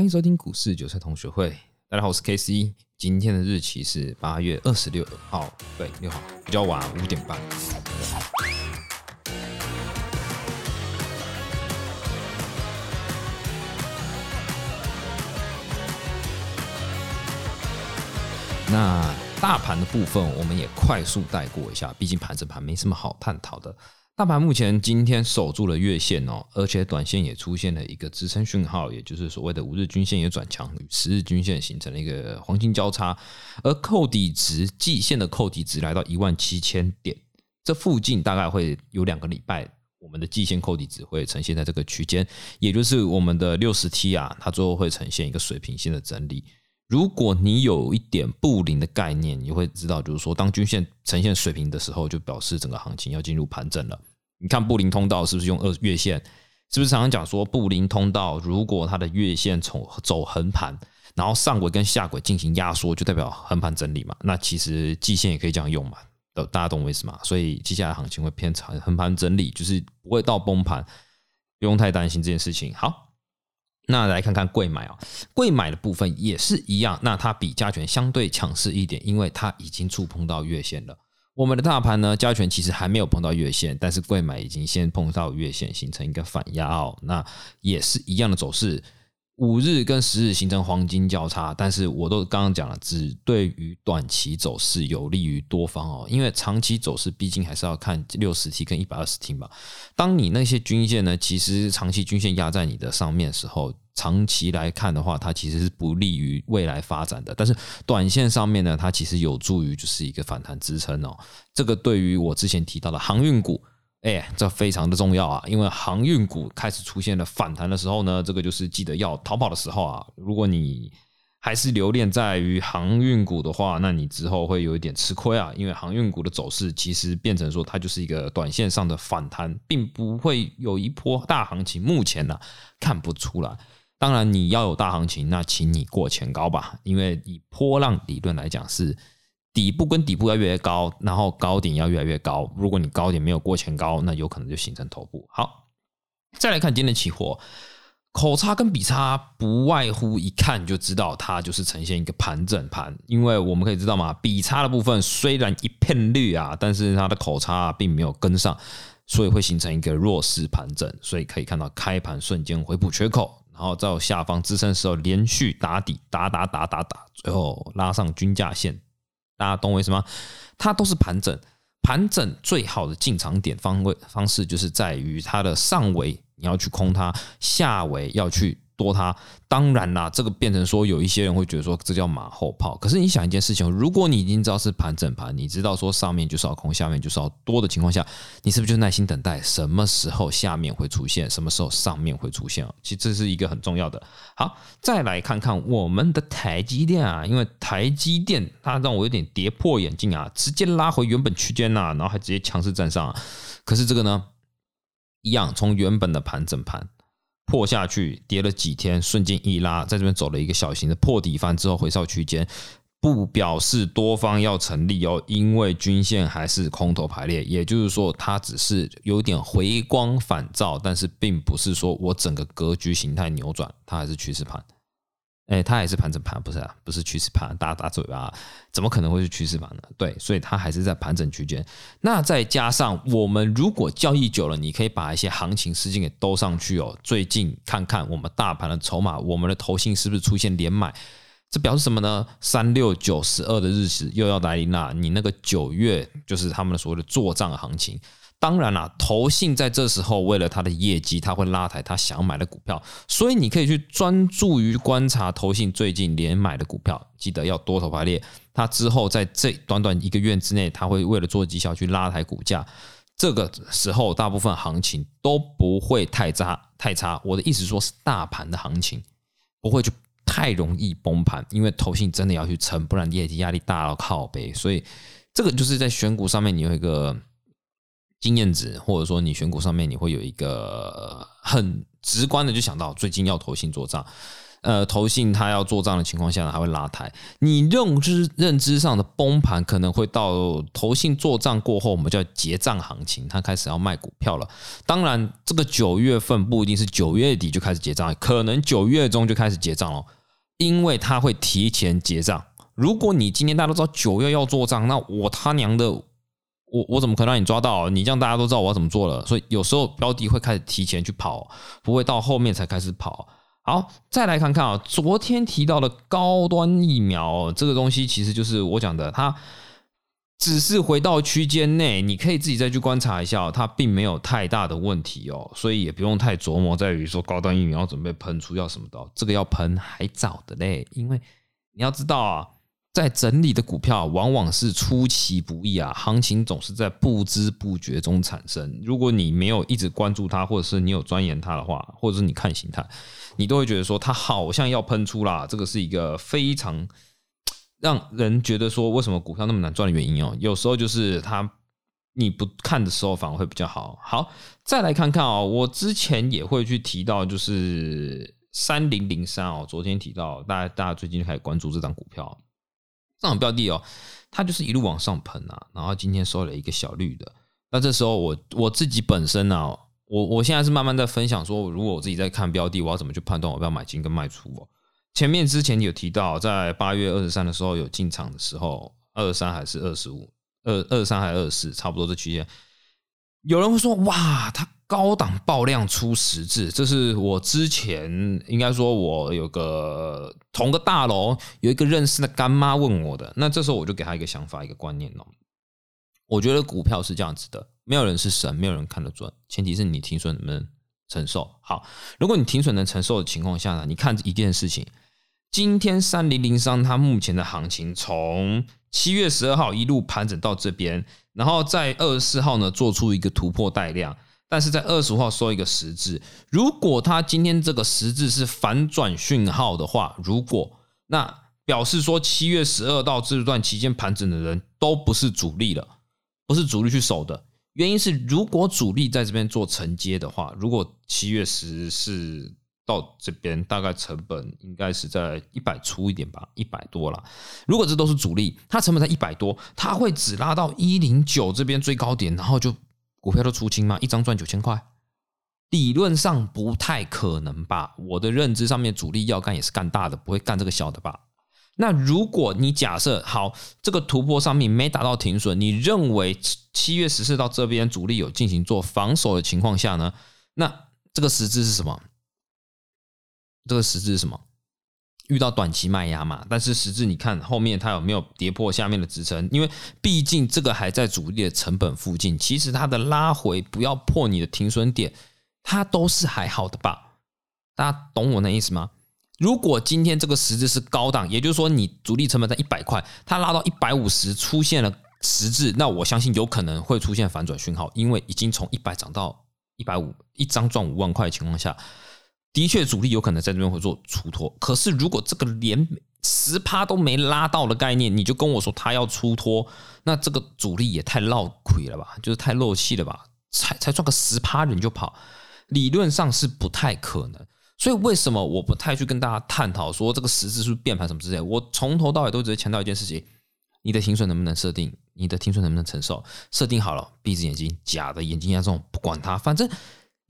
欢迎收听股市韭菜同学会。大家好，我是 K C。今天的日期是八月二十六号，对，六号，比较晚，五点半。那大盘的部分，我们也快速带过一下，毕竟盘整盘没什么好探讨的。大盘目前今天守住了月线哦，而且短线也出现了一个支撑讯号，也就是所谓的五日均线也转强，与十日均线形成了一个黄金交叉，而扣底值季线的扣底值来到一万七千点，这附近大概会有两个礼拜，我们的季线扣底值会呈现在这个区间，也就是我们的六十 T 啊，它最后会呈现一个水平线的整理。如果你有一点布林的概念，你会知道，就是说当均线呈现水平的时候，就表示整个行情要进入盘整了。你看布林通道是不是用二月线？是不是常常讲说布林通道，如果它的月线从走横盘，然后上轨跟下轨进行压缩，就代表横盘整理嘛？那其实季线也可以这样用嘛？大家懂我意思吗？所以接下来行情会偏长横盘整理，就是不会到崩盘，不用太担心这件事情。好，那来看看贵买啊，贵买的部分也是一样，那它比加权相对强势一点，因为它已经触碰到月线了。我们的大盘呢，加权其实还没有碰到月线，但是贵买已经先碰到月线，形成一个反压哦。那也是一样的走势，五日跟十日形成黄金交叉，但是我都刚刚讲了，只对于短期走势有利于多方哦，因为长期走势毕竟还是要看六十 T 跟一百二十 T 嘛。当你那些均线呢，其实长期均线压在你的上面的时候。长期来看的话，它其实是不利于未来发展的。但是短线上面呢，它其实有助于就是一个反弹支撑哦。这个对于我之前提到的航运股，哎，这非常的重要啊。因为航运股开始出现了反弹的时候呢，这个就是记得要逃跑的时候啊。如果你还是留恋在于航运股的话，那你之后会有一点吃亏啊。因为航运股的走势其实变成说，它就是一个短线上的反弹，并不会有一波大行情。目前呢，看不出来。当然，你要有大行情，那请你过前高吧。因为以波浪理论来讲，是底部跟底部要越来越高，然后高点要越来越高。如果你高点没有过前高，那有可能就形成头部。好，再来看今天的期货，口差跟比差不外乎一看就知道，它就是呈现一个盘整盘。因为我们可以知道嘛，比差的部分虽然一片绿啊，但是它的口差并没有跟上，所以会形成一个弱势盘整。所以可以看到开盘瞬间回补缺口。然后在下方支撑的时候连续打底，打打打打打，最后拉上均价线，大家懂我意思吗？它都是盘整，盘整最好的进场点方位方式就是在于它的上围你要去空它，下围要去。多它，当然啦，这个变成说有一些人会觉得说这叫马后炮。可是你想一件事情，如果你已经知道是盘整盘，你知道说上面就是要空，下面就是要多的情况下，你是不是就耐心等待什么时候下面会出现，什么时候上面会出现其实这是一个很重要的。好，再来看看我们的台积电啊，因为台积电它让我有点跌破眼镜啊，直接拉回原本区间呐，然后还直接强势站上。可是这个呢，一样从原本的盘整盘。破下去，跌了几天，瞬间一拉，在这边走了一个小型的破底翻之后回到区间，不表示多方要成立哦，因为均线还是空头排列，也就是说它只是有点回光返照，但是并不是说我整个格局形态扭转，它还是趋势盘。哎，它也是盘整盘，不是啊，不是趋势盘，打打嘴巴，怎么可能会是趋势盘呢？对，所以它还是在盘整区间。那再加上我们如果交易久了，你可以把一些行情事件给兜上去哦。最近看看我们大盘的筹码，我们的头性是不是出现连买？这表示什么呢？三六九十二的日子又要来临了。你那个九月就是他们的所谓的做账行情。当然啦，投信在这时候为了他的业绩，他会拉抬他想买的股票，所以你可以去专注于观察投信最近连买的股票，记得要多头排列。他之后在这短短一个月之内，他会为了做绩效去拉抬股价。这个时候，大部分行情都不会太差太差。我的意思说是大盘的行情不会就太容易崩盘，因为投信真的要去撑，不然业绩压力大到靠背。所以这个就是在选股上面你有一个。经验值，或者说你选股上面，你会有一个很直观的就想到最近要投信做账。呃，投信它要做账的情况下呢，还会拉抬。你认知认知上的崩盘，可能会到投信做账过后，我们叫结账行情，它开始要卖股票了。当然，这个九月份不一定是九月底就开始结账，可能九月中就开始结账了，因为它会提前结账。如果你今天大家都知道九月要做账，那我他娘的，我我怎么可能让你抓到？你这样大家都知道我要怎么做了，所以有时候标的会开始提前去跑，不会到后面才开始跑。好，再来看看啊，昨天提到的高端疫苗这个东西，其实就是我讲的，它只是回到区间内，你可以自己再去观察一下，它并没有太大的问题哦，所以也不用太琢磨在于说高端疫苗准备喷出要什么的，这个要喷还早的嘞，因为你要知道啊。在整理的股票往往是出其不意啊，行情总是在不知不觉中产生。如果你没有一直关注它，或者是你有钻研它的话，或者是你看形态，你都会觉得说它好像要喷出啦。这个是一个非常让人觉得说为什么股票那么难赚的原因哦。有时候就是它你不看的时候反而会比较好。好，再来看看哦，我之前也会去提到就是三零零三哦，昨天提到，大家大家最近就开始关注这张股票。这种标的哦，它就是一路往上喷啊，然后今天收了一个小绿的。那这时候我我自己本身呢，我我现在是慢慢在分享说，如果我自己在看标的，我要怎么去判断我要买进跟卖出哦。前面之前有提到，在八月二十三的时候有进场的时候，二十三还是二十五，二二十三还是二十四，差不多这区间。有人会说，哇，它。高档爆量出十字，这是我之前应该说，我有个同个大楼有一个认识的干妈问我的，那这时候我就给他一个想法，一个观念哦。我觉得股票是这样子的，没有人是神，没有人看得准，前提是你停损能不能承受。好，如果你停损能承受的情况下呢，你看一件事情，今天三零零三它目前的行情从七月十二号一路盘整到这边，然后在二十四号呢做出一个突破带量。但是在二十五号收一个十字，如果它今天这个十字是反转讯号的话，如果那表示说七月十二到这段期间盘整的人都不是主力了，不是主力去守的原因是，如果主力在这边做承接的话，如果七月十四到这边大概成本应该是在一百出一点吧，一百多了。如果这都是主力，它成本在一百多，它会只拉到一零九这边最高点，然后就。股票都出清吗？一张赚九千块，理论上不太可能吧？我的认知上面，主力要干也是干大的，不会干这个小的吧？那如果你假设好，这个突破上面没达到停损，你认为七月十四到这边主力有进行做防守的情况下呢？那这个实质是什么？这个实质是什么？遇到短期卖压嘛，但是实质你看后面它有没有跌破下面的支撑？因为毕竟这个还在主力的成本附近，其实它的拉回不要破你的停损点，它都是还好的吧？大家懂我那意思吗？如果今天这个十字是高档，也就是说你主力成本在一百块，它拉到一百五十出现了十字，那我相信有可能会出现反转讯号，因为已经从一百涨到一百五，一张赚五万块的情况下。的确，主力有可能在这边会做出脱。可是，如果这个连十趴都没拉到的概念，你就跟我说他要出脱，那这个主力也太漏亏了吧？就是太漏气了吧？才才赚个十趴人就跑，理论上是不太可能。所以，为什么我不太去跟大家探讨说这个十字是不是变盘什么之类？我从头到尾都只是强调一件事情：你的停损能不能设定？你的停损能不能承受？设定好了，闭着眼睛，假的眼睛压重，不管它，反正。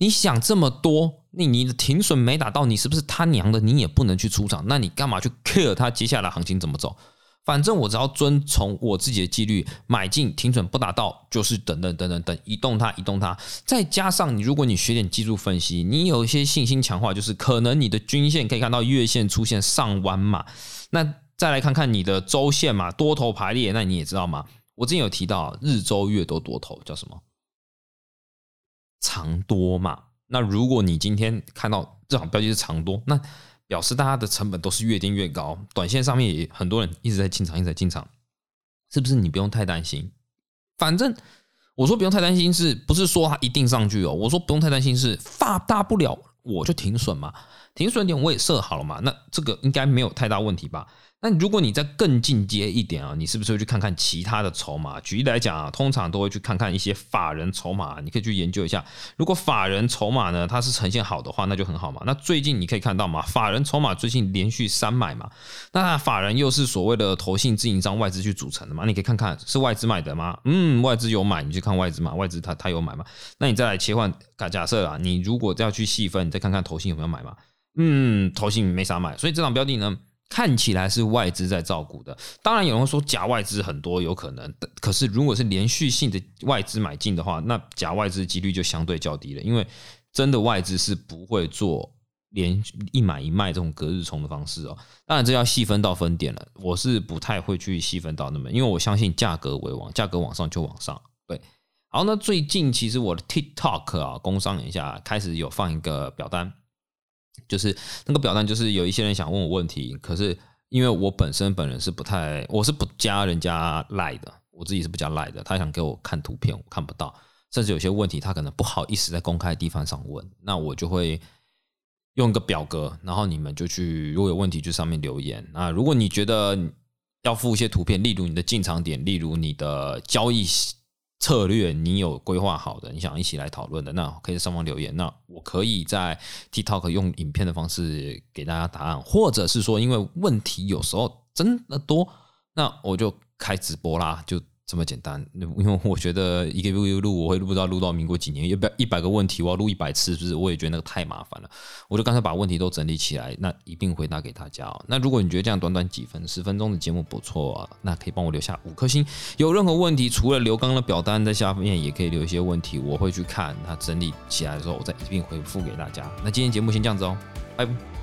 你想这么多，你你的停损没打到，你是不是他娘的？你也不能去出场，那你干嘛去 care 它接下来行情怎么走？反正我只要遵从我自己的纪律，买进停损不打到，就是等等等等等移动它，移动它。再加上你，如果你学点技术分析，你有一些信心强化，就是可能你的均线可以看到月线出现上弯嘛。那再来看看你的周线嘛，多头排列，那你也知道吗？我之前有提到日周月都多头叫什么？长多嘛？那如果你今天看到这场标记是长多，那表示大家的成本都是越跌越高。短线上面也很多人一直在进场，一直在进场，是不是？你不用太担心。反正我说不用太担心，是不是说它一定上去哦？我说不用太担心，是发大不了我就停损嘛。停损点我也设好了嘛，那这个应该没有太大问题吧？那如果你再更进阶一点啊，你是不是会去看看其他的筹码？举例来讲啊，通常都会去看看一些法人筹码，你可以去研究一下。如果法人筹码呢，它是呈现好的话，那就很好嘛。那最近你可以看到嘛，法人筹码最近连续三买嘛，那法人又是所谓的投信自营商外资去组成的嘛，你可以看看是外资买的吗？嗯，外资有买，你去看外资嘛，外资它它有买嘛？那你再来切换假设啊，你如果要去细分，你再看看投信有没有买嘛？嗯，投信没啥买，所以这档标的呢？看起来是外资在照顾的，当然有人会说假外资很多有可能，可是如果是连续性的外资买进的话，那假外资几率就相对较低了，因为真的外资是不会做连一买一卖这种隔日冲的方式哦。当然这要细分到分点了，我是不太会去细分到那么，因为我相信价格为王，价格往上就往上。对，好，那最近其实我的 TikTok 啊，工商一下开始有放一个表单。就是那个表单，就是有一些人想问我问题，可是因为我本身本人是不太，我是不加人家赖的，我自己是不加赖的。他想给我看图片，我看不到，甚至有些问题他可能不好意思在公开地方上问，那我就会用一个表格，然后你们就去，如果有问题就上面留言。那如果你觉得要附一些图片，例如你的进场点，例如你的交易。策略你有规划好的，你想一起来讨论的，那可以在上方留言。那我可以在 TikTok 用影片的方式给大家答案，或者是说，因为问题有时候真的多，那我就开直播啦，就。这么简单，因为我觉得一个录录，我会录不知道录到民国几年，一百一百个问题，我要录一百次，是不是？我也觉得那个太麻烦了，我就干脆把问题都整理起来，那一并回答给大家。那如果你觉得这样短短几分十分钟的节目不错啊，那可以帮我留下五颗星。有任何问题，除了留刚刚的表单在下面，也可以留一些问题，我会去看，它整理起来的时候，我再一并回复给大家。那今天节目先这样子哦，拜拜。